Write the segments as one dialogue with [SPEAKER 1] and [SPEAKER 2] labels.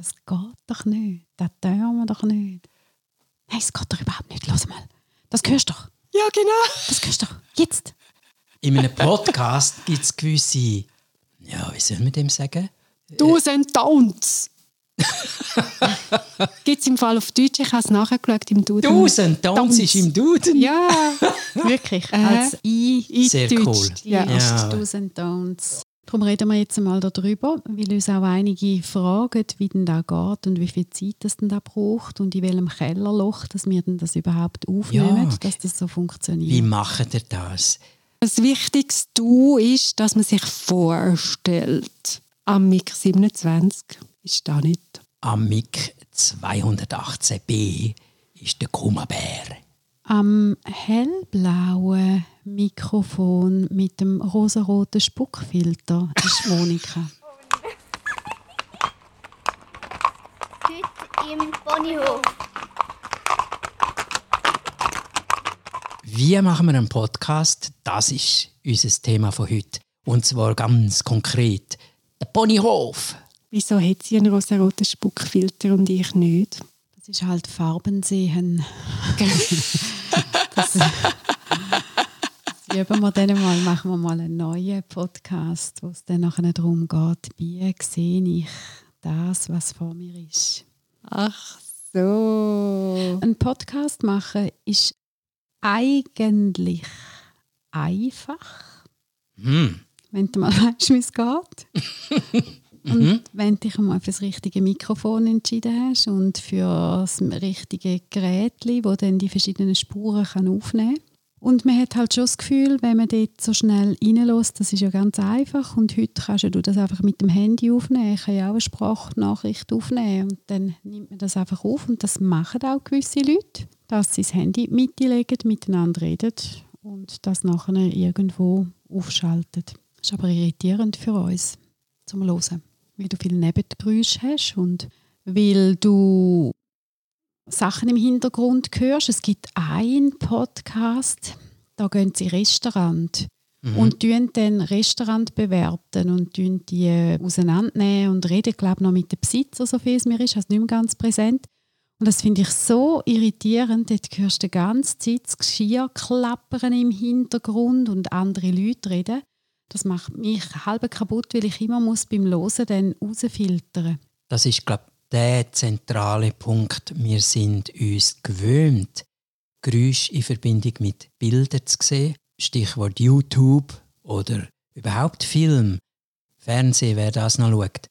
[SPEAKER 1] das geht doch nicht. Das tun wir doch nicht. Nein, es geht doch überhaupt nicht. Los mal. Das hörst du doch.
[SPEAKER 2] Ja, genau.
[SPEAKER 1] Das hörst du doch. Jetzt.
[SPEAKER 3] In einem Podcast gibt es gewisse, ja, wie soll man dem sagen?
[SPEAKER 2] Do's and Don'ts. Gibt es im Fall auf Deutsch? Ich habe es nachgeschaut im Duden.
[SPEAKER 3] Do's and Don'ts ist im Duden.
[SPEAKER 2] Ja,
[SPEAKER 1] Wirklich.
[SPEAKER 2] Äh,
[SPEAKER 1] Als I
[SPEAKER 3] Sehr
[SPEAKER 2] eingedeutscht.
[SPEAKER 3] cool.
[SPEAKER 2] Ja.
[SPEAKER 3] Ja.
[SPEAKER 1] Do's and Don'ts. Darum reden wir jetzt mal darüber, weil uns auch einige fragen, wie denn da geht und wie viel Zeit das denn da braucht und in welchem Kellerloch, dass wir denn das überhaupt aufnehmen,
[SPEAKER 3] Ja.
[SPEAKER 1] dass das so funktioniert.
[SPEAKER 3] Wie macht ihr das?
[SPEAKER 2] Das Wichtigste Du ist, dass man sich vorstellt. Am MIG 27 ist da nicht.
[SPEAKER 3] Am MIG 218b ist der Kummerbär.
[SPEAKER 1] Am hellblauen Mikrofon mit dem rosaroten Spuckfilter ist Monika.
[SPEAKER 4] Heute im Ponyhof.
[SPEAKER 3] Wie machen wir einen Podcast? Das ist unser Thema von heute. Und zwar ganz konkret. Der Ponyhof.
[SPEAKER 2] Wieso hat sie einen rosaroten Spuckfilter und ich nicht?
[SPEAKER 1] Das ist halt Farbensehen. das, das üben wir dann mal, machen wir mal einen neuen Podcast, wo es dann nachher darum geht, wie sehe ich das, was vor mir ist.
[SPEAKER 2] Ach so.
[SPEAKER 1] Ein Podcast machen ist eigentlich einfach,
[SPEAKER 3] Hm.
[SPEAKER 1] wenn du mal weißt, wie es geht. Und wenn du dich mal für das richtige Mikrofon entschieden hast und für das richtige Gerät, wo dann die verschiedenen Spuren kann aufnehmen kann. Und man hat halt schon das Gefühl, wenn man dort so schnell reinlässt, das ist ja ganz einfach. Und heute kannst du das einfach mit dem Handy aufnehmen. Ich kann ja auch eine Sprachnachricht aufnehmen. Und dann nimmt man das einfach auf. Und das machen auch gewisse Leute, dass sie das Handy in die Mitte legen, miteinander reden und das nachher irgendwo aufschalten. Das ist aber irritierend für uns zum Hören, weil du viele Nebengeräusche hast und weil du Sachen im Hintergrund hörst. Es gibt einen Podcast, da gehen sie Restaurant und tun dann Restaurant bewerten und tun die äh, auseinandernehmen und reden, glaube noch mit dem Besitzer, so viel es mir ist, also nicht mehr ganz präsent. Und das finde ich so irritierend. Dort hörst du die ganze Zeit das Geschirr klappern im Hintergrund und andere Leute reden. Das macht mich halb kaputt, weil ich immer muss beim Hören dann rausfiltern
[SPEAKER 3] Das ist, glaube ich, der zentrale Punkt. Wir sind uns gewöhnt, Geräusche in Verbindung mit Bildern zu sehen. Stichwort YouTube oder überhaupt Film, Fernsehen, wer das noch schaut.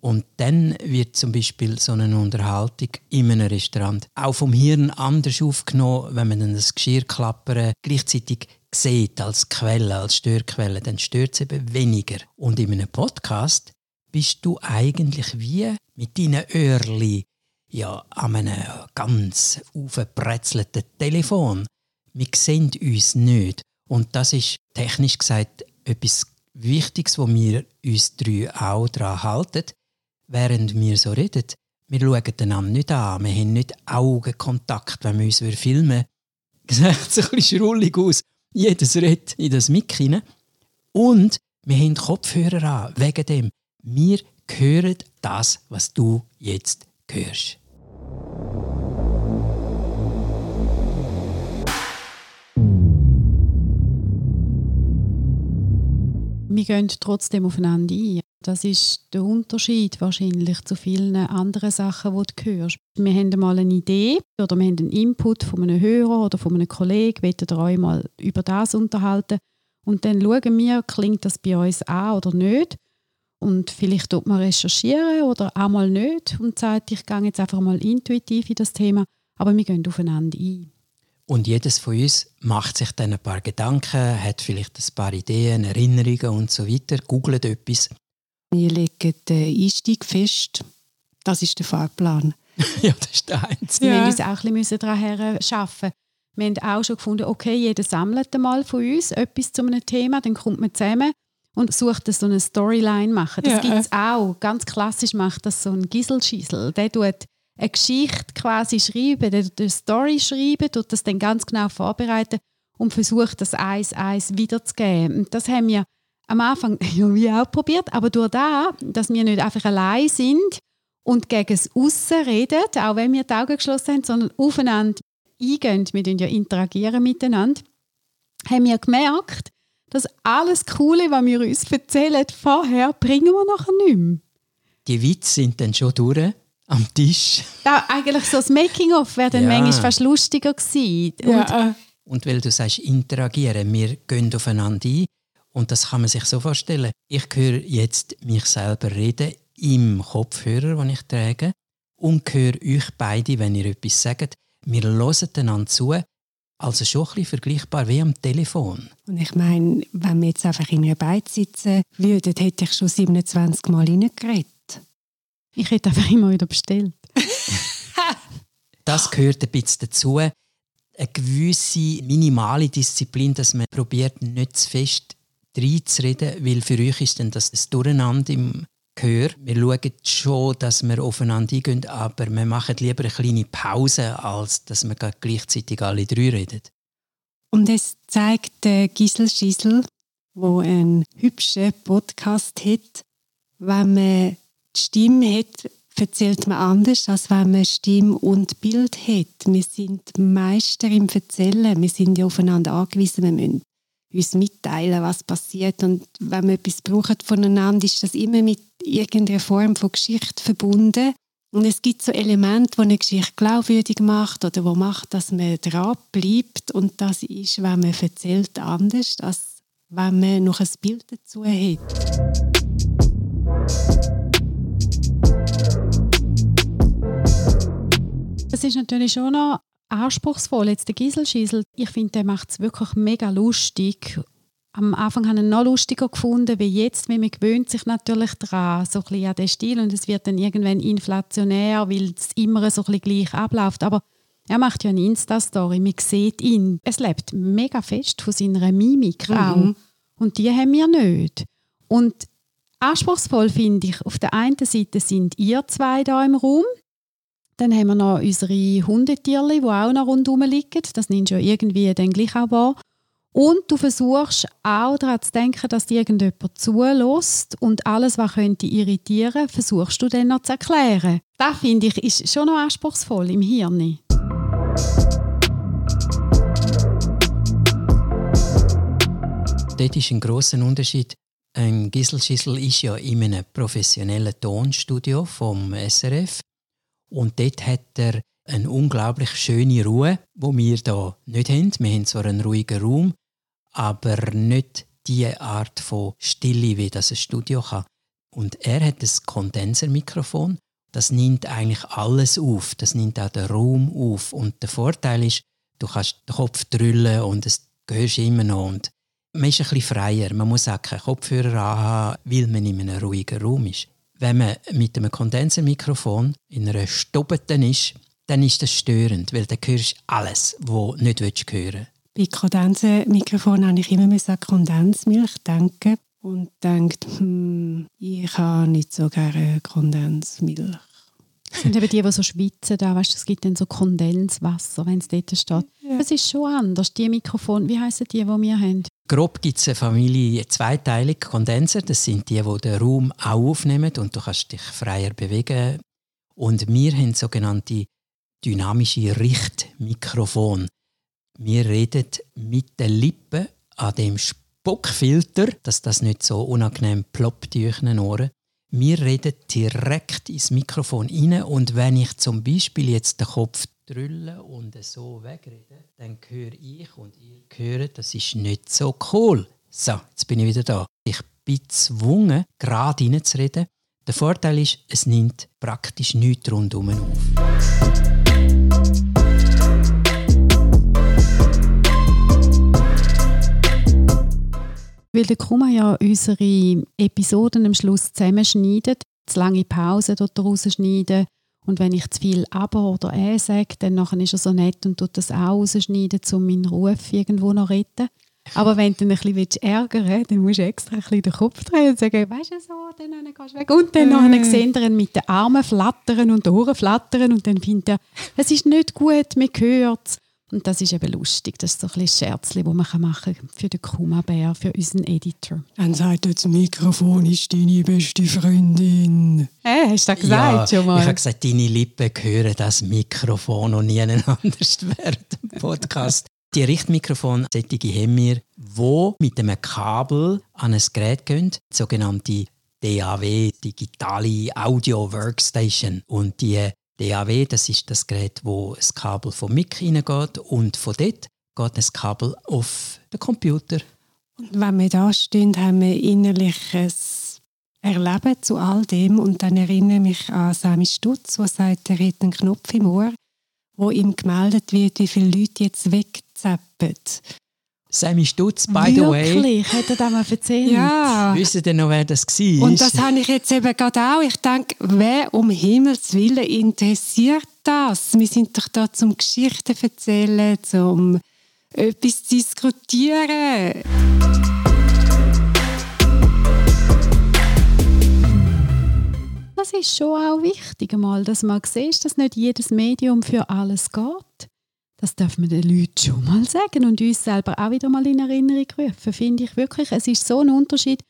[SPEAKER 3] Und dann wird zum Beispiel so eine Unterhaltung in einem Restaurant auch vom Hirn anders aufgenommen, wenn man dann das Geschirrklappern gleichzeitig sieht als Quelle, als Störquelle, dann stört es eben weniger. Und in einem Podcast bist du eigentlich wie mit deinen Öhrli ja an einem ganz aufgebrezelten Telefon. Wir sehen uns nicht. Und das ist technisch gesagt etwas Wichtiges, wo wir uns drei auch daran halten, während wir so reden. Wir schauen einander nicht an, wir haben nicht Augenkontakt, wenn wir uns filmen. Es sieht so ein bisschen schrullig aus. Jedes redet in das Mic hinein. Und wir haben Kopfhörer an, wegen dem. Wir hören das, was du jetzt hörst.
[SPEAKER 1] Wir gehen trotzdem aufeinander ein. Das ist der Unterschied wahrscheinlich zu vielen anderen Sachen, die du hörst. Wir haben mal eine Idee oder wir haben einen Input von einem Hörer oder von einem Kollegen, wollen euch mal über das unterhalten. Und dann schauen wir, klingt das bei uns an oder nicht. Und vielleicht tut man recherchieren oder auch mal nicht und sagt, ich gehe jetzt einfach mal intuitiv in das Thema. Aber wir gehen aufeinander ein.
[SPEAKER 3] Und jedes von uns macht sich dann ein paar Gedanken, hat vielleicht ein paar Ideen, Erinnerungen und so weiter, googelt etwas.
[SPEAKER 2] Wir legen den Einstieg fest. Das ist der Fahrplan.
[SPEAKER 3] ja, das ist der einzige.
[SPEAKER 1] Wir
[SPEAKER 2] Ja.
[SPEAKER 1] müssen uns auch ein bisschen daran arbeiten. Wir haben auch schon gefunden, okay, jeder sammelt einmal von uns etwas zu einem Thema, dann kommt man zusammen und sucht so eine Storyline machen. Das
[SPEAKER 2] Ja.
[SPEAKER 1] gibt es auch. Ganz klassisch macht das so ein Giselschissel. Der tut eine Geschichte quasi schreiben, eine Story schreiben, tut das dann ganz genau vorbereiten und versucht, das eins eins wiederzugeben. Und das haben wir am Anfang ja, wie auch probiert, aber durch das, dass wir nicht einfach allein sind und gegen das Aussen reden, auch wenn wir die Augen geschlossen haben, sondern aufeinander eingehen, wir ja interagieren miteinander, haben wir gemerkt, dass alles Coole, was wir uns erzählen, vorher bringen wir nachher nicht mehr.
[SPEAKER 3] Die Witze sind dann schon durch am Tisch.
[SPEAKER 1] Da, eigentlich so das Making-of wäre dann
[SPEAKER 3] Ja.
[SPEAKER 1] manchmal fast lustiger gewesen. Und
[SPEAKER 2] Ja,
[SPEAKER 3] Und weil du sagst, interagieren, wir gehen aufeinander ein. Und das kann man sich so vorstellen. Ich höre jetzt mich selber reden im Kopfhörer, den ich trage, und höre euch beide, wenn ihr etwas sagt. Wir hören einander zu. Also schon ein bisschen vergleichbar wie am Telefon.
[SPEAKER 2] Und ich meine, wenn wir jetzt einfach in einer Beiz sitzen würden, hätte ich schon 27 Mal reingeredet.
[SPEAKER 1] Ich hätte einfach immer wieder bestellt.
[SPEAKER 3] Das gehört ein bisschen dazu. Eine gewisse minimale Disziplin, dass man probiert, nicht zu fest reinzureden, weil für euch ist dann das ein Durcheinander im Gehör. Wir schauen schon, dass wir aufeinander eingehen, aber wir machen lieber eine kleine Pause, als dass wir gleichzeitig alle drei reden.
[SPEAKER 2] Und es zeigt der Gisel Schissel, wo einen hübschen Podcast hat, wenn man die Stimme hat, erzählt man anders, als wenn man Stimme und Bild hat. Wir sind Meister im Erzählen. Wir sind ja aufeinander angewiesen. Wir müssen uns mitteilen, was passiert. Und wenn wir etwas brauchen voneinander, ist das immer mit irgendeiner Form von Geschichte verbunden. Und es gibt so Elemente, die eine Geschichte glaubwürdig macht oder wo macht, dass man dran bleibt. Und das ist, wenn man erzählt, anders, als wenn man noch ein Bild dazu hat.
[SPEAKER 1] Ist natürlich schon noch anspruchsvoll. Jetzt der Giselschissel, ich finde, der macht es wirklich mega lustig. Am Anfang habe ich ihn noch lustiger gefunden, wie jetzt, weil man gewöhnt sich natürlich daran, so ein bisschen an den Stil und es wird dann irgendwann inflationär, weil es immer so ein bisschen gleich abläuft. Aber er macht ja eine Insta-Story, man sieht ihn. Es lebt mega fest von seiner Mimik auch. Und die haben wir nicht. Und anspruchsvoll finde ich, auf der einen Seite sind ihr zwei da im Raum, dann haben wir noch unsere Hundetierli, die auch noch rundherum liegen. Das nimmst du ja irgendwie dann gleich auch wahr. Und du versuchst auch daran zu denken, dass dir irgendjemand zulässt und alles, was könnte irritieren, versuchst du dann noch zu erklären. Das finde ich ist schon noch anspruchsvoll im Hirn.
[SPEAKER 3] Dort ist ein grosser Unterschied. Ein Gisselschissel ist ja in einem professionellen Tonstudio vom SRF. Und dort hat er eine unglaublich schöne Ruhe, wo wir da nicht haben. Wir haben zwar einen ruhigen Raum, aber nicht die Art von Stille, wie das ein Studio kann. Und er hat ein Kondensermikrofon. Das nimmt eigentlich alles auf. Das nimmt auch den Raum auf. Und der Vorteil ist, du kannst den Kopf drüllen und es hörst immer noch. Und man ist ein bisschen freier. Man muss auch keinen Kopfhörer anhaben, weil man in einem ruhigen Raum ist. Wenn man mit einem Kondensermikrofon in einer Stubete ist, dann ist das störend, weil dann hörst du alles, was du nicht hören willst.
[SPEAKER 2] Bei Kondensenmikrofon habe ich immer an Kondensmilch denken und denkt, hm, ich habe nicht so gerne Kondensmilch.
[SPEAKER 1] Das sind eben die, die so schwitzen. Da, weißt, du, es gibt dann so Kondenswasser, wenn es dort steht. Es ist schon anders. Die Mikrofone, wie heissen die, die wir haben?
[SPEAKER 3] Grob gibt es eine Familie zweiteilig Kondenser. Das sind die, die den Raum auch aufnehmen und du kannst dich freier bewegen. Und wir haben sogenannte dynamische Richtmikrofon. Wir reden mit den Lippen an dem Spuckfilter, dass das nicht so unangenehm ploppt in euren Ohren. Wir reden direkt ins Mikrofon rein und wenn ich zum Beispiel jetzt den Kopf drülle und so wegrede, dann höre ich und ihr hört, das ist nicht so cool. So, jetzt bin ich wieder da. Ich bin gezwungen, gerade reinzureden. Der Vorteil ist, es nimmt praktisch nichts rundherum auf.
[SPEAKER 1] Weil der Kuma ja unsere Episoden am Schluss zusammenschneidet, zu lange Pausen dort rausschneiden und wenn ich zu viel «aber» oder «äh» sage, dann nachher ist er so nett und tut das auch rausschneiden, um meinen Ruf irgendwo noch zu retten. Aber wenn du ihn ein bisschen ärgern willst, dann musst du extra ein bisschen den Kopf drehen und sagen, weißt du so, dann gehst du weg. Und dann nachher
[SPEAKER 2] Mm.
[SPEAKER 1] sehen ihn mit den Armen flattern und den Ohren flattern und dann findet er, es ist nicht gut, man hört es. Und das ist eben lustig. Das ist so ein bisschen Scherzli, das man machen kann für den Kuma-Bär, für unseren Editor.
[SPEAKER 2] Dann sagt er, das Mikrofon ist deine beste Freundin.
[SPEAKER 1] Hey, hast du das gesagt
[SPEAKER 3] ja,
[SPEAKER 1] schon mal?
[SPEAKER 3] Ich habe gesagt, deine Lippen hören das Mikrofon und niemand anders während dem Podcast. Die Richtmikrofone, solche haben wir, die mit einem Kabel an ein Gerät gehen, die sogenannte DAW, digitale Audio Workstation. Und die DAW, das ist das Gerät, wo das Kabel vom Mic reingeht und von dort geht das Kabel auf den Computer.
[SPEAKER 2] Und wenn wir da stehen, haben wir innerliches Erleben zu all dem und dann erinnere ich mich an Sami Stutz, der sagt, er hat einen Knopf im Ohr, wo ihm gemeldet wird, wie viele Leute jetzt wegzappen.
[SPEAKER 3] Sammy Stutz, by the way.
[SPEAKER 1] Wirklich? Hat er das mal erzählt?
[SPEAKER 2] Ja.
[SPEAKER 3] Wissen ihr noch, wer das war?
[SPEAKER 2] Und das habe ich jetzt eben gerade auch. Ich denke, wer um Himmels Willen interessiert das? Wir sind doch da zum Geschichten erzählen, zum etwas diskutieren.
[SPEAKER 1] Das ist schon auch wichtig, einmal, dass man sieht, dass nicht jedes Medium für alles geht. Das darf man den Leuten schon mal sagen und uns selber auch wieder mal in Erinnerung rufen. Finde ich wirklich, es ist so ein Unterschied,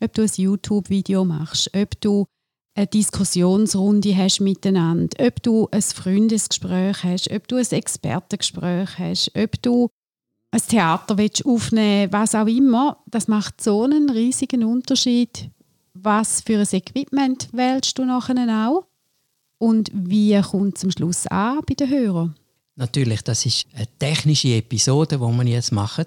[SPEAKER 1] ob du ein YouTube-Video machst, ob du eine Diskussionsrunde hast miteinander, ob du ein Freundesgespräch hast, ob du ein Expertengespräch hast, ob du ein Theater willst aufnehmen was auch immer. Das macht so einen riesigen Unterschied, was für ein Equipment wählst du nachher auch und wie kommt es am Schluss an bei den Hörern.
[SPEAKER 3] Natürlich, das ist eine technische Episode, die wir jetzt machen.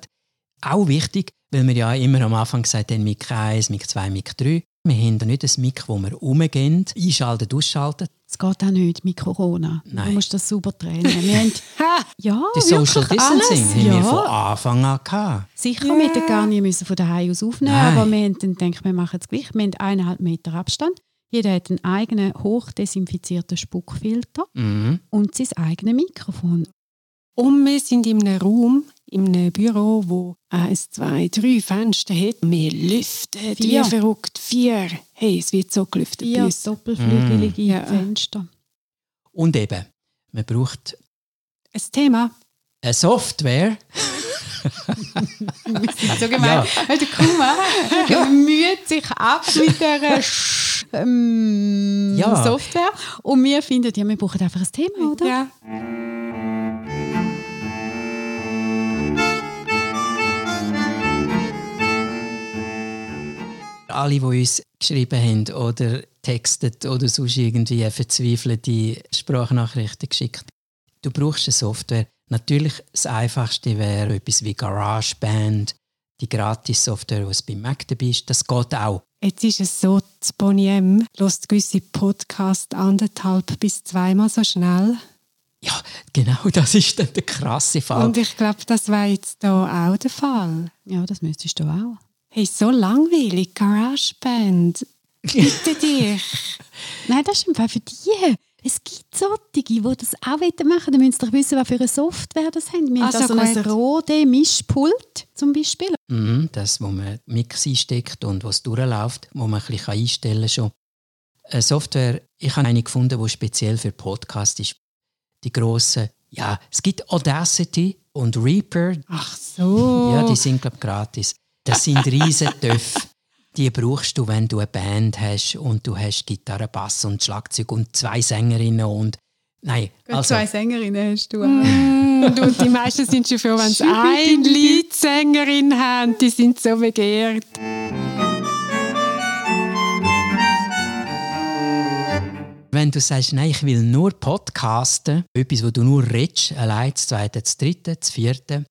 [SPEAKER 3] Auch wichtig, weil wir ja immer am Anfang gesagt haben, Mic 1, Mic 2, Mic 3. Wir haben nicht ein Mic, wo wir umgehen, einschalten, ausschalten.
[SPEAKER 1] Es geht auch nicht mit Corona.
[SPEAKER 3] Nein.
[SPEAKER 1] Du musst das sauber trennen. Wir haben, ja,
[SPEAKER 3] Die Social Distancing
[SPEAKER 1] alles.
[SPEAKER 3] haben
[SPEAKER 1] ja.
[SPEAKER 3] wir von Anfang an gehabt.
[SPEAKER 1] Sicher,
[SPEAKER 2] Ja.
[SPEAKER 1] wir hätten gar nicht müssen von daheim aus aufnehmen
[SPEAKER 3] Nein.
[SPEAKER 1] aber wir haben dann gedacht, wir machen es gleich. Wir haben eineinhalb Meter Abstand. Jeder hat einen eigenen hochdesinfizierten Spuckfilter
[SPEAKER 3] Mhm.
[SPEAKER 1] und sein eigenes Mikrofon.
[SPEAKER 2] Und wir sind in einem Raum, in einem Büro, wo eins, zwei, drei Fenster hat. Wir lüften
[SPEAKER 1] Vier.
[SPEAKER 2] wie verrückt. Vier. Hey, es wird so gelüftet
[SPEAKER 1] Vier doppelflügelige
[SPEAKER 2] Ja.
[SPEAKER 1] Fenster.
[SPEAKER 3] Und eben, man braucht
[SPEAKER 2] Ein Thema.
[SPEAKER 3] eine Software.
[SPEAKER 1] So gemein. Ja. Der Kuma müht sich ab mit der Sch- ähm,
[SPEAKER 3] Ja.
[SPEAKER 1] Software und wir finden, ja, wir brauchen einfach ein Thema, oder?
[SPEAKER 2] Ja.
[SPEAKER 3] Alle, die uns geschrieben haben oder textet oder sonst irgendwie verzweifelte Sprachnachrichten geschickt. Du brauchst eine Software. Natürlich das Einfachste wäre etwas wie GarageBand, die Gratis-Software, die es bei Mac dabei ist. Das geht auch.
[SPEAKER 2] Jetzt ist es so, das Boniem lässt gewisse Podcasts anderthalb bis zweimal so schnell.
[SPEAKER 3] Ja, genau, das ist dann der krasse Fall.
[SPEAKER 2] Und ich glaube, das war jetzt da auch der Fall.
[SPEAKER 1] Ja, das müsstest du auch.
[SPEAKER 2] Hey, so langweilig, GarageBand. Bitte dich.
[SPEAKER 1] Nein, das ist Fall für die. Es gibt solche, die das auch machen wollen. Dann müssen sie doch wissen, was für eine Software das haben. Wir haben
[SPEAKER 2] Also
[SPEAKER 1] da so ein. Rode-Mischpult zum Beispiel.
[SPEAKER 3] Mhm, das, wo man Mix einsteckt und was durchläuft, wo man ein bisschen einstellen kann schon. Eine Software, ich habe eine gefunden, die speziell für Podcast ist. Die grossen, ja, es gibt Audacity und Reaper,
[SPEAKER 2] Ach so.
[SPEAKER 3] ja, die sind glaube gratis. Das sind riesen Töpfe. Die brauchst du, wenn du eine Band hast und du hast Gitarre, Bass und Schlagzeug und zwei Sängerinnen und nein, also
[SPEAKER 1] Sängerinnen hast du
[SPEAKER 2] Mm, du, die meisten sind schon froh, wenn sie eine Leadsängerin haben. Die sind so begehrt.
[SPEAKER 3] Wenn du sagst, nein, ich will nur podcasten, etwas, wo du nur redest, allein, das zweite, das dritte, das vierte,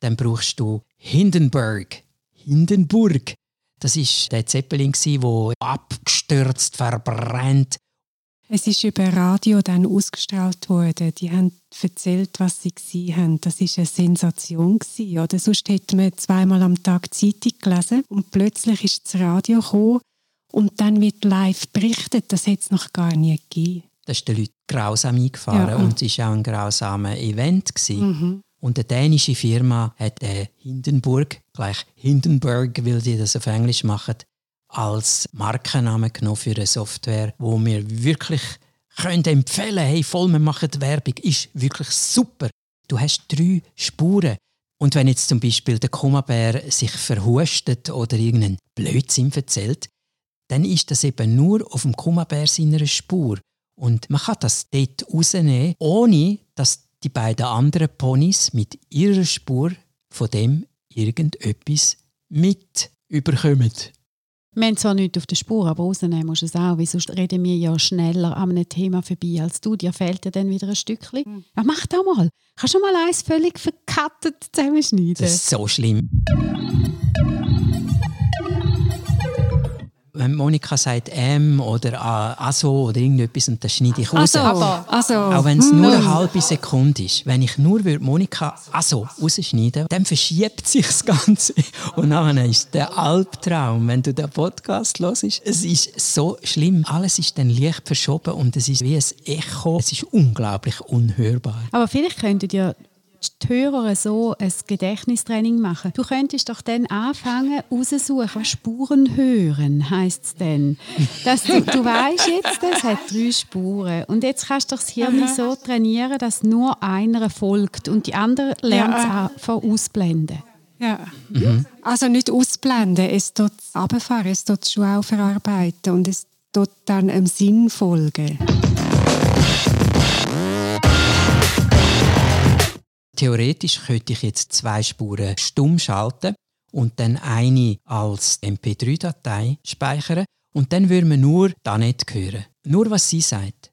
[SPEAKER 3] dann brauchst du Hindenburg. Hindenburg. Das ist der Zeppelin, der abgestürzt, verbrennt.
[SPEAKER 2] Es ist über Radio dann ausgestrahlt worden. Die haben erzählt, was sie gesehen haben. Das ist eine Sensation gewesen, oder? Sonst hätte man zweimal am Tag Zeitung gelesen und plötzlich ist das Radio gekommen und dann wird live berichtet. Das hätte es noch gar nie gegeben.
[SPEAKER 3] Das ist den Leuten grausam eingefahren
[SPEAKER 2] Ja.
[SPEAKER 3] und es war auch ein grausamer Event. Gewesen.
[SPEAKER 2] Mhm.
[SPEAKER 3] Und eine dänische Firma hat äh, Hindenburg, gleich Hindenburg, weil die das auf Englisch machen, als Markennamen genommen für eine Software, wo wir wirklich können empfehlen hey, voll, wir machen Werbung, ist wirklich super. Du hast drei Spuren. Und wenn jetzt zum Beispiel der Kummerbär sich verhustet oder irgendeinen Blödsinn erzählt, dann ist das eben nur auf dem Kummerbär seiner Spur. Und man kann das dort rausnehmen, ohne dass die beiden anderen Ponys mit ihrer Spur von dem irgendetwas mit überkommen.
[SPEAKER 1] Wir haben zwar nichts auf der Spur, aber rausnehmen musst du es auch, weil sonst reden wir ja schneller an einem Thema vorbei als du. Dir fehlt ja dann wieder ein Stückchen. Mhm. Ja, mach das mal. Kannst du mal eins völlig verkattet zusammenschneiden?
[SPEAKER 3] Das ist so schlimm. Wenn Monika sagt «M» oder «aso» oder irgendetwas und das schneide ich raus.
[SPEAKER 2] Also, also.
[SPEAKER 3] Auch wenn es nur eine halbe Sekunde ist. Wenn ich nur «Monika «aso» rausschneiden dann verschiebt sich das Ganze. Und dann ist der Albtraum, wenn du den Podcast hörst. Es ist so schlimm. Alles ist dann leicht verschoben und es ist wie ein Echo. Es ist unglaublich unhörbar.
[SPEAKER 1] Aber vielleicht könntet ihr die Hörer so ein Gedächtnistraining machen. Du könntest doch dann anfangen, raussuchen, was Spuren hören, heisst es dann. Dass du, du weißt jetzt, es hat drei Spuren. Und jetzt kannst du das Hirn Aha. so trainieren, dass nur einer folgt und die andere lernt es ja. von ausblenden.
[SPEAKER 2] Ja. Mhm. Also nicht ausblenden, es tut runterfahren, es tut schon auch verarbeiten und es tut dann einem Sinn folgen.
[SPEAKER 3] Theoretisch könnte ich jetzt zwei Spuren stumm schalten und dann eine als MP3-Datei speichern und dann würden wir nur da nicht hören. Nur was sie sagt.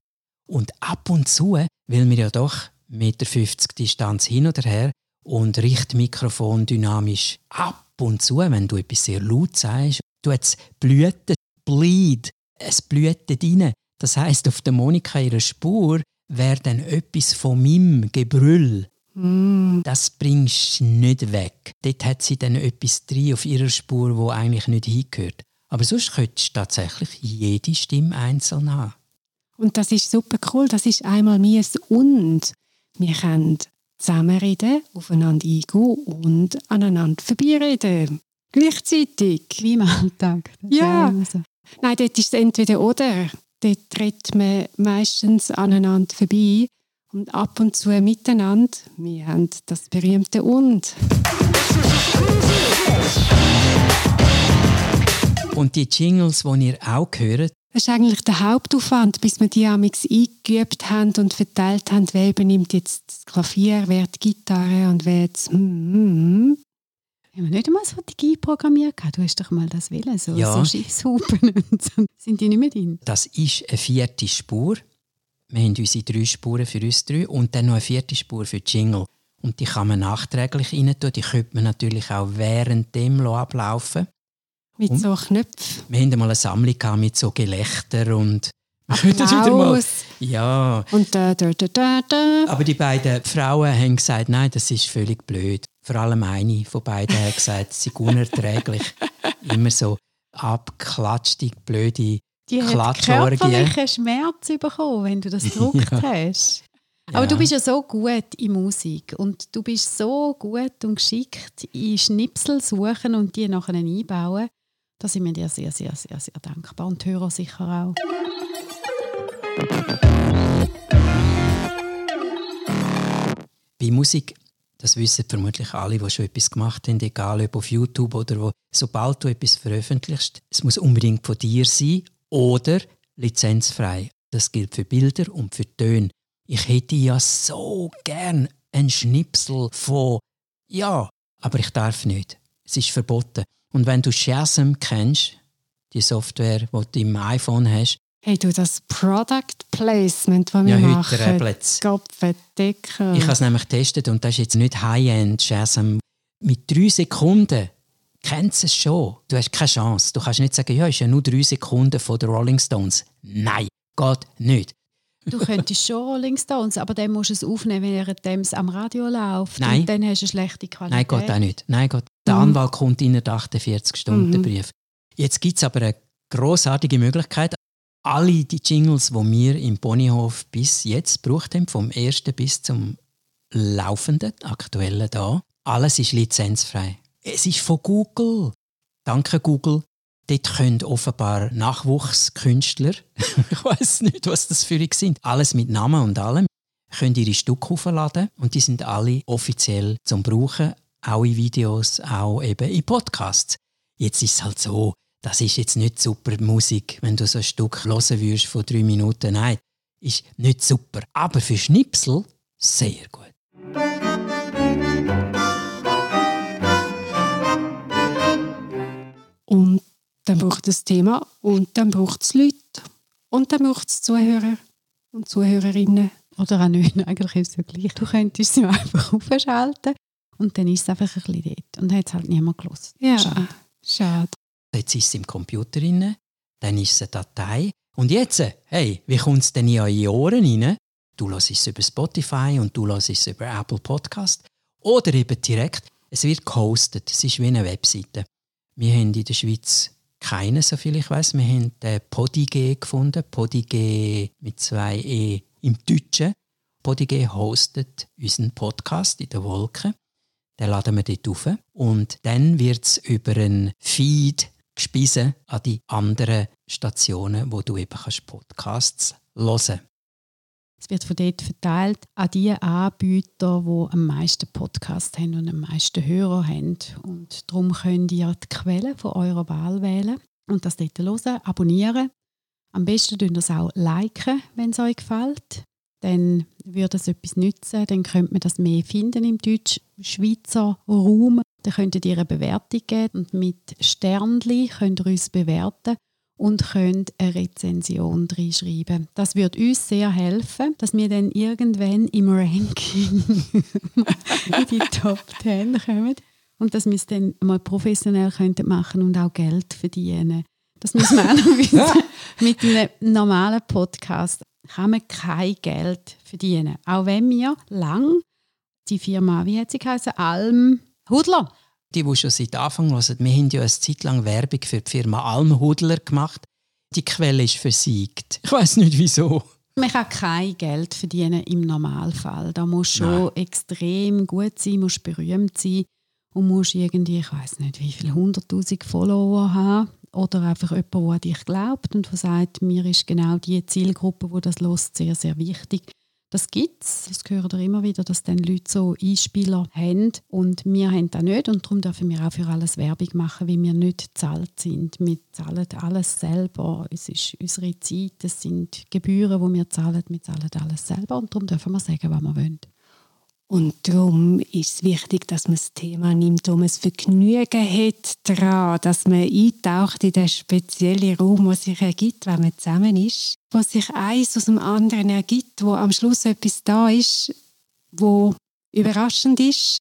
[SPEAKER 3] Und ab und zu, weil wir ja doch 1,50 Meter Distanz hin oder her und Richtmikrofon dynamisch ab und zu, wenn du etwas sehr laut sagst, du es blüht, bleed, es blüht rein. Das heißt, auf der Monika ihrer Spur wäre dann etwas von meinem Gebrüll Mm. Das bringst du nicht weg. Dort hat sie dann etwas drin auf ihrer Spur, wo eigentlich nicht hingehört. Aber sonst könntest du tatsächlich jede Stimme einzeln haben.
[SPEAKER 2] Und das ist super cool. Das ist einmal mir Und. Wir können zusammenreden, aufeinander eingehen und aneinander vorbeireden. Gleichzeitig.
[SPEAKER 1] Wie im Alltag.
[SPEAKER 2] Ja. So. Nein, dort ist es entweder oder. Dort redet man meistens aneinander vorbei und ab und zu miteinander. Wir haben das berühmte Und.
[SPEAKER 3] Und die Jingles, die ihr auch hört,
[SPEAKER 2] das ist eigentlich der Hauptaufwand, bis wir die amix eingeübt haben und verteilt haben, wer übernimmt jetzt das Klavier, wer die Gitarre und wer jetzt hm, hm, hm.
[SPEAKER 1] Haben wir nicht einmal Strategie programmiert? Du hast doch mal das Willen, so, ja. so Schiffshupen und so. Sind die nicht mehr drin?
[SPEAKER 3] Das ist eine vierte Spur. Wir haben unsere drei Spuren für uns drei und dann noch eine vierte Spur für Jingle. Und die kann man nachträglich rein tun. Die könnte man natürlich auch während dem ablaufen.
[SPEAKER 2] Mit und so Knöpfen.
[SPEAKER 3] Wir hatten mal eine Sammlung mit so Gelächter und
[SPEAKER 2] Applaus.
[SPEAKER 3] Ja.
[SPEAKER 2] Und da, da, da, da, da.
[SPEAKER 3] Aber die beiden Frauen haben gesagt, nein, das ist völlig blöd. Vor allem eine von beiden hat gesagt, sie ist unerträglich. Immer so abklatschte, blöde
[SPEAKER 1] die hat körperlichen Schmerz bekommen, wenn du das gedruckt ja. hast. Aber ja. du bist ja so gut in Musik und du bist so gut und geschickt in Schnipsel suchen und die nachher einbauen. Da sind wir dir sehr, sehr, sehr, sehr dankbar und Hörer sicher auch.
[SPEAKER 3] Bei Musik, das wissen vermutlich alle, die schon etwas gemacht haben, egal ob auf YouTube oder wo, sobald du etwas veröffentlichst, es muss unbedingt von dir sein oder lizenzfrei. Das gilt für Bilder und für Töne. Ich hätte ja so gern einen Schnipsel von ja, aber ich darf nicht. Es ist verboten. Und wenn du Shazam kennst, die Software, die du im iPhone hast,
[SPEAKER 2] Hey, du, das Product Placement, das wir
[SPEAKER 3] ja,
[SPEAKER 2] machen,
[SPEAKER 3] Gott Ich habe es nämlich getestet und das ist jetzt nicht High-End Shazam. Mit drei Sekunden kennst es schon. Du hast keine Chance. Du kannst nicht sagen, ja, ist ja nur drei Sekunden von den Rolling Stones. Nein, geht nicht.
[SPEAKER 1] Du könntest schon Rolling Stones, aber dann musst du es aufnehmen, während es am Radio läuft.
[SPEAKER 3] Nein.
[SPEAKER 1] Und dann hast du eine schlechte Qualität.
[SPEAKER 3] Nein, geht auch nicht. Nein, geht. Der mhm. Anwalt kommt in der 48 Stunden mhm. Brief. Jetzt gibt es aber eine großartige Möglichkeit. Alle die Jingles, die wir im Ponyhof bis jetzt gebraucht haben, vom ersten bis zum laufenden, aktuellen da, alles ist lizenzfrei. Es ist von Google. Danke Google. Dort können offenbar Nachwuchskünstler, ich weiß nicht, was das für sind, alles mit Namen und allem, können ihre Stücke aufladen und die sind alle offiziell zum Brauchen, auch in Videos, auch eben in Podcasts. Jetzt ist es halt so, das ist jetzt nicht super Musik, wenn du so ein Stück hören würdest von drei Minuten. Nein, ist nicht super. Aber für Schnipsel sehr gut.
[SPEAKER 2] Dann braucht es Thema und dann braucht es Leute und dann braucht es Zuhörer und Zuhörerinnen.
[SPEAKER 1] Oder auch nicht, eigentlich ist es ja gleich. Du könntest sie einfach aufschalten und dann ist es einfach ein bisschen dort. Und dann hat es halt niemand gelesen.
[SPEAKER 2] Ja, schade. schade.
[SPEAKER 3] Jetzt ist es im Computer drin, dann ist es eine Datei. Und jetzt, hey, wie kommt es denn in eure Ohren rein? Du hörst es über Spotify und du hörst es über Apple Podcast. Oder eben direkt, es wird gehostet. Es ist wie eine Webseite. Wir haben in der Schweiz keine, so viel ich weiß. Wir haben den Podige gefunden. Podige mit zwei E im Deutschen. Podige hostet unseren Podcast in der Wolke. Den laden wir dort auf. Und dann wird es über einen Feed gespiesen an die anderen Stationen, wo du eben Podcasts hören kannst.
[SPEAKER 1] Es wird von dort verteilt an die Anbieter, die am meisten Podcasts haben und am meisten Hörer haben. Und darum könnt ihr die Quelle von eurer Wahl wählen und das dort hören, abonnieren. Am besten könnt ihr es auch liken, wenn es euch gefällt. Dann würde es etwas nützen. Dann könnte man das mehr finden im deutsch-schweizer Raum. Dann könntet ihr eine Bewertung geben und mit Sternli könnt ihr uns bewerten und könnt eine Rezension reinschreiben. Das wird uns sehr helfen, dass wir dann irgendwann im Ranking in die Top 10 kommen und dass wir es dann mal professionell könnten machen und auch Geld verdienen. Das müssen wir auch noch wissen. Mit einem normalen Podcast kann man kein Geld verdienen. Auch wenn wir lang die Firma, wie hat sie geheißen, Alm Hudler
[SPEAKER 3] die, die schon seit Anfang hören, wir haben ja eine Zeit lang Werbung für die Firma Almhudler gemacht. Die Quelle ist versiegt. Ich weiß nicht wieso.
[SPEAKER 1] Man kann kein Geld verdienen im Normalfall. Da muss schon Nein. extrem gut sein, muss berühmt sein und muss irgendwie, ich weiß nicht, wie viele hunderttausend Follower haben oder einfach jemand, der an dich glaubt und der sagt, mir ist genau die Zielgruppe, wo das los sehr sehr wichtig. Das gibt es. Das gehört immer wieder, dass dann Leute so Einspieler haben und wir haben das nicht und darum dürfen wir auch für alles Werbung machen, weil wir nicht zahlt sind. Wir zahlen alles selber. Es ist unsere Zeit, es sind Gebühren, die wir zahlen. Wir zahlen alles selber und darum dürfen wir sagen, was wir wollen.
[SPEAKER 2] Und darum ist es wichtig, dass man das Thema nimmt, man es Vergnügen hat daran, dass man eintaucht in den speziellen Raum, der sich ergibt, wenn man zusammen ist, wo sich eins aus dem anderen ergibt, wo am Schluss etwas da ist, wo überraschend ist,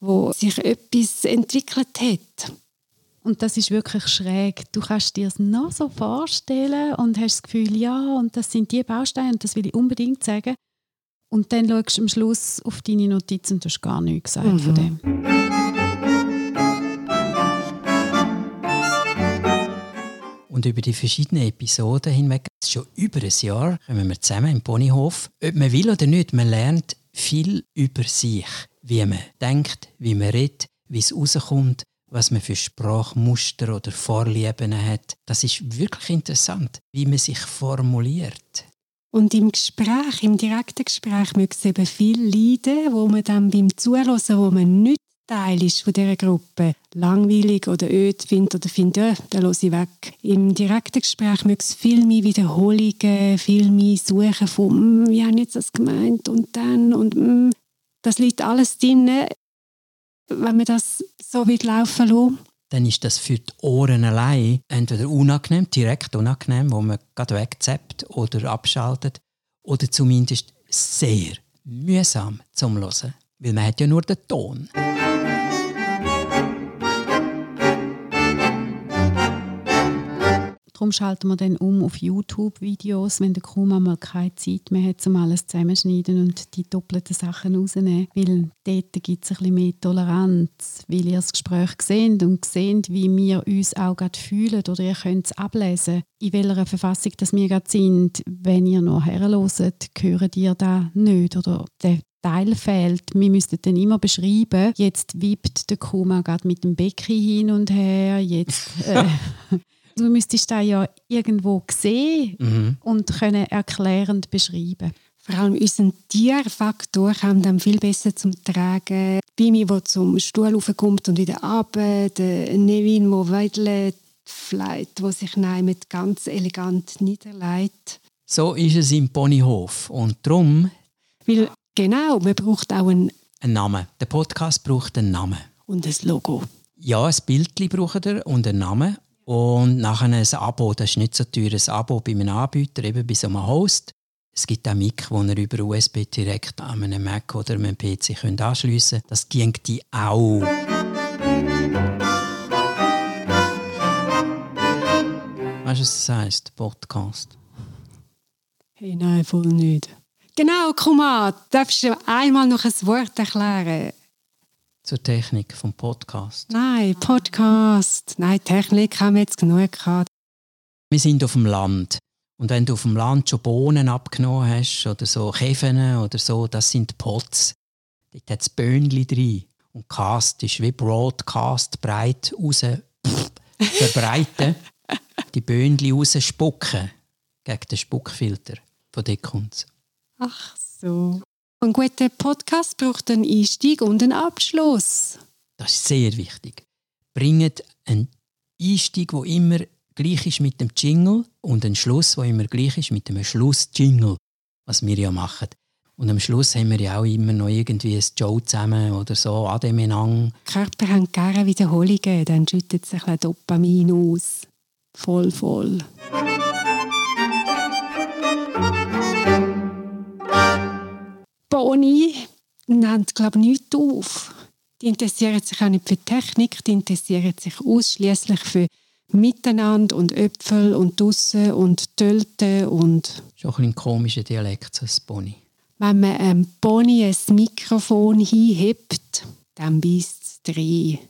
[SPEAKER 2] wo sich etwas entwickelt hat.
[SPEAKER 1] Und das ist wirklich schräg. Du kannst dir es noch so vorstellen und hast das Gefühl, ja, und das sind die Bausteine und das will ich unbedingt sagen. Und dann schaust du am Schluss auf deine Notizen und du hast gar nichts gesagt mhm. von dem.
[SPEAKER 3] Und über die verschiedenen Episoden hinweg, schon über ein Jahr, kommen wir zusammen im Ponyhof. Ob man will oder nicht, man lernt viel über sich. Wie man denkt, wie man redet, wie es rauskommt, was man für Sprachmuster oder Vorlieben hat. Das ist wirklich interessant, wie man sich formuliert.
[SPEAKER 2] Und im Gespräch, im direkten Gespräch, mögen es eben viel leiden, wo man dann beim Zuhören, wo man nicht Teil ist von dieser Gruppe, langweilig oder öd findet oder findet, ja, dann höre ich weg. Im direkten Gespräch mögen es viel mehr Wiederholungen, viel mehr Suchen von, mm, wie habe ich jetzt das gemeint? Und dann? Und mm, das liegt alles drin, wenn man das so wird laufen lässt
[SPEAKER 3] dann ist das für die Ohren allein entweder unangenehm, direkt unangenehm, wo man gerade wegzappt oder abschaltet, oder zumindest sehr mühsam zum Hören, weil man hat ja nur den Ton.
[SPEAKER 1] Darum schalten wir dann um auf YouTube-Videos, wenn der Kuma mal keine Zeit mehr hat, um alles zusammenschneiden und die doppelten Sachen rausnehmen. Weil dort gibt es ein mehr Toleranz, weil ihr das Gespräch seht und seht, wie wir uns auch gerade fühlen oder ihr könnt es ablesen, in welcher Verfassung das wir gerade sind. Wenn ihr noch herloset, hören ihr da nicht oder der Teil fehlt. Wir müssten dann immer beschreiben, jetzt wippt der Kuma gerade mit dem Becken hin und her, jetzt... Äh, du müsstest das ja irgendwo sehen mhm. und können erklärend beschreiben.
[SPEAKER 2] Vor allem unseren Tierfaktor kommt dann viel besser zum Tragen. Bimi, der zum Stuhl raufkommt und wieder runter. Der Nevin, der wedelt, fliegt, der sich mit ganz elegant niederlegt.
[SPEAKER 3] So ist es im Ponyhof. Und darum...
[SPEAKER 2] Weil, genau, man braucht auch einen...
[SPEAKER 3] Einen Namen. Der Podcast braucht einen Namen.
[SPEAKER 2] Und ein Logo.
[SPEAKER 3] Ja, ein Bild braucht er und einen Namen. Und nachher ein Abo. Das ist nicht so teuer. Ein Abo bei einem Anbieter, eben bei so einem Host. Es gibt auch Mic, wo ihr über USB direkt an einem Mac oder einem PC könnt anschliessen könnt. Das ging die auch. Weißt du, was das heisst? Podcast.
[SPEAKER 2] Hey, nein, voll nicht. Genau, komm an. Darfst du einmal noch ein Wort erklären?
[SPEAKER 3] Zur Technik vom Podcast.
[SPEAKER 2] Nein, Podcast. Nein, Technik haben wir jetzt genug gehabt.
[SPEAKER 3] Wir sind auf dem Land. Und wenn du auf dem Land schon Bohnen abgenommen hast oder so Käfen oder so, das sind Pots. Dort hat es Böhnchen drin. Und Cast ist wie Broadcast breit raus verbreiten. die Böhnchen rausspucken gegen den Spuckfilter. Von dort kommt
[SPEAKER 2] Ach so. Ein guter Podcast braucht einen Einstieg und einen Abschluss.
[SPEAKER 3] Das ist sehr wichtig. Bringt einen Einstieg, der immer gleich ist mit dem Jingle und ein Schluss, der immer gleich ist mit dem Schluss-Jingle, was wir ja machen. Und am Schluss haben wir ja auch immer noch irgendwie ein Joe zusammen oder so, Ade Menang.
[SPEAKER 2] Körper haben gerne Wiederholungen, dann schüttet sich ein Dopamin aus. Voll, voll. Boni nennt, glaube ich, nichts auf. Die interessieren sich auch nicht für Technik, die interessieren sich ausschließlich für Miteinander und Äpfel und Dusse und Tölte und...
[SPEAKER 3] Schon ein, ein komischer Dialekt, so ein Boni.
[SPEAKER 2] Wenn man einem Boni ein Mikrofon hinhebt, dann beißt es rein.